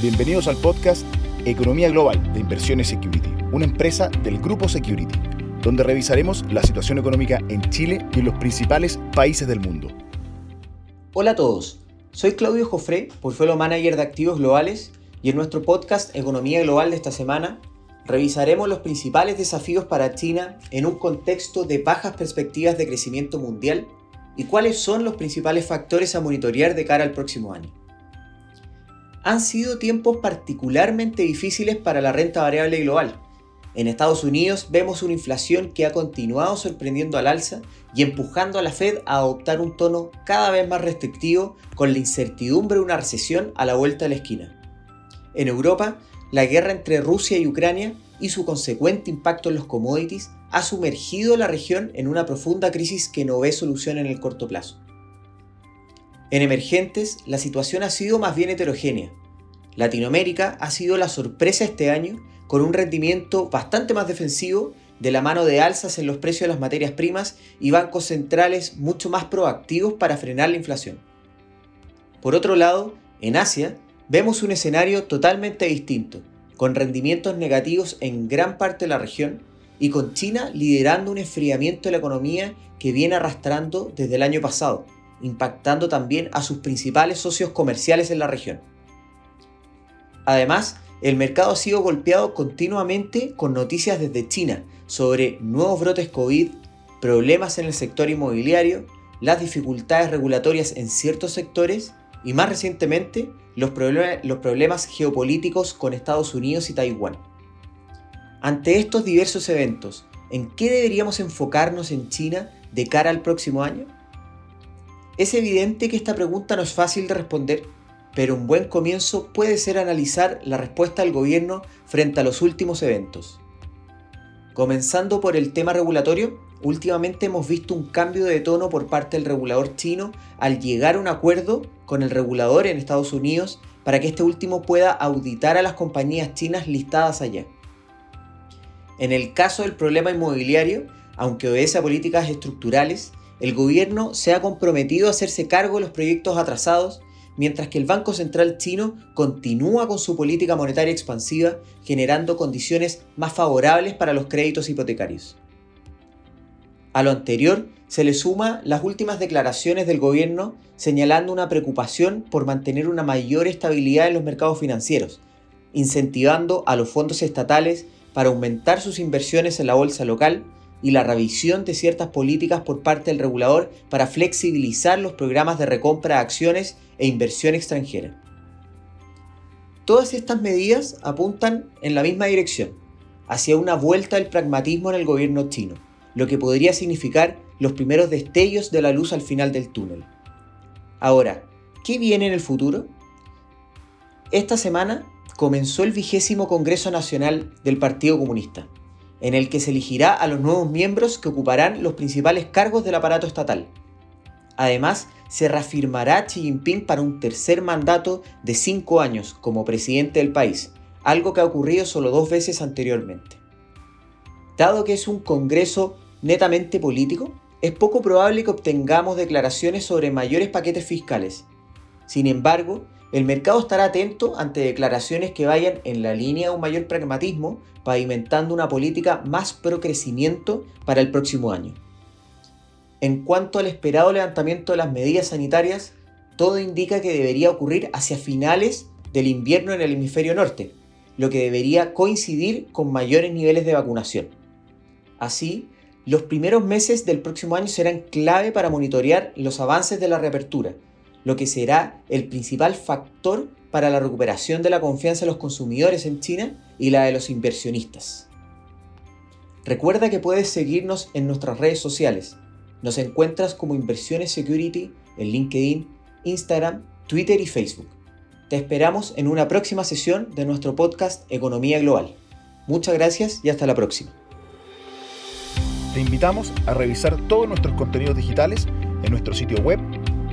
Bienvenidos al podcast Economía Global de Inversiones Security, una empresa del grupo Security, donde revisaremos la situación económica en Chile y los principales países del mundo. Hola a todos, soy Claudio Jofré, portfolio manager de activos globales, y en nuestro podcast Economía Global de esta semana revisaremos los principales desafíos para China en un contexto de bajas perspectivas de crecimiento mundial y cuáles son los principales factores a monitorear de cara al próximo año han sido tiempos particularmente difíciles para la renta variable global. En Estados Unidos vemos una inflación que ha continuado sorprendiendo al alza y empujando a la Fed a adoptar un tono cada vez más restrictivo con la incertidumbre de una recesión a la vuelta de la esquina. En Europa, la guerra entre Rusia y Ucrania y su consecuente impacto en los commodities ha sumergido a la región en una profunda crisis que no ve solución en el corto plazo. En emergentes, la situación ha sido más bien heterogénea. Latinoamérica ha sido la sorpresa este año, con un rendimiento bastante más defensivo de la mano de alzas en los precios de las materias primas y bancos centrales mucho más proactivos para frenar la inflación. Por otro lado, en Asia vemos un escenario totalmente distinto, con rendimientos negativos en gran parte de la región y con China liderando un enfriamiento de la economía que viene arrastrando desde el año pasado impactando también a sus principales socios comerciales en la región. Además, el mercado ha sido golpeado continuamente con noticias desde China sobre nuevos brotes COVID, problemas en el sector inmobiliario, las dificultades regulatorias en ciertos sectores y más recientemente los, problemas geopolíticos con Estados Unidos y Taiwán. Ante estos diversos eventos, ¿en qué deberíamos enfocarnos en China de cara al próximo año? Es evidente que esta pregunta no es fácil de responder, pero un buen comienzo puede ser analizar la respuesta del gobierno frente a los últimos eventos. Comenzando por el tema regulatorio, últimamente hemos visto un cambio de tono por parte del regulador chino al llegar a un acuerdo con el regulador en Estados Unidos para que este último pueda auditar a las compañías chinas listadas allá. En el caso del problema inmobiliario, aunque obedece a políticas estructurales, el gobierno se ha comprometido a hacerse cargo de los proyectos atrasados, mientras que el Banco Central chino continúa con su política monetaria expansiva, generando condiciones más favorables para los créditos hipotecarios. A lo anterior se le suma las últimas declaraciones del gobierno señalando una preocupación por mantener una mayor estabilidad en los mercados financieros, incentivando a los fondos estatales para aumentar sus inversiones en la bolsa local y la revisión de ciertas políticas por parte del regulador para flexibilizar los programas de recompra de acciones e inversión extranjera. Todas estas medidas apuntan en la misma dirección, hacia una vuelta del pragmatismo en el gobierno chino, lo que podría significar los primeros destellos de la luz al final del túnel. Ahora, ¿qué viene en el futuro? Esta semana comenzó el vigésimo Congreso Nacional del Partido Comunista en el que se elegirá a los nuevos miembros que ocuparán los principales cargos del aparato estatal. Además, se reafirmará Xi Jinping para un tercer mandato de cinco años como presidente del país, algo que ha ocurrido solo dos veces anteriormente. Dado que es un Congreso netamente político, es poco probable que obtengamos declaraciones sobre mayores paquetes fiscales. Sin embargo, el mercado estará atento ante declaraciones que vayan en la línea de un mayor pragmatismo, pavimentando una política más pro crecimiento para el próximo año. En cuanto al esperado levantamiento de las medidas sanitarias, todo indica que debería ocurrir hacia finales del invierno en el hemisferio norte, lo que debería coincidir con mayores niveles de vacunación. Así, los primeros meses del próximo año serán clave para monitorear los avances de la reapertura, lo que será el principal factor para la recuperación de la confianza de los consumidores en China y la de los inversionistas. Recuerda que puedes seguirnos en nuestras redes sociales. Nos encuentras como Inversiones Security en LinkedIn, Instagram, Twitter y Facebook. Te esperamos en una próxima sesión de nuestro podcast Economía Global. Muchas gracias y hasta la próxima. Te invitamos a revisar todos nuestros contenidos digitales en nuestro sitio web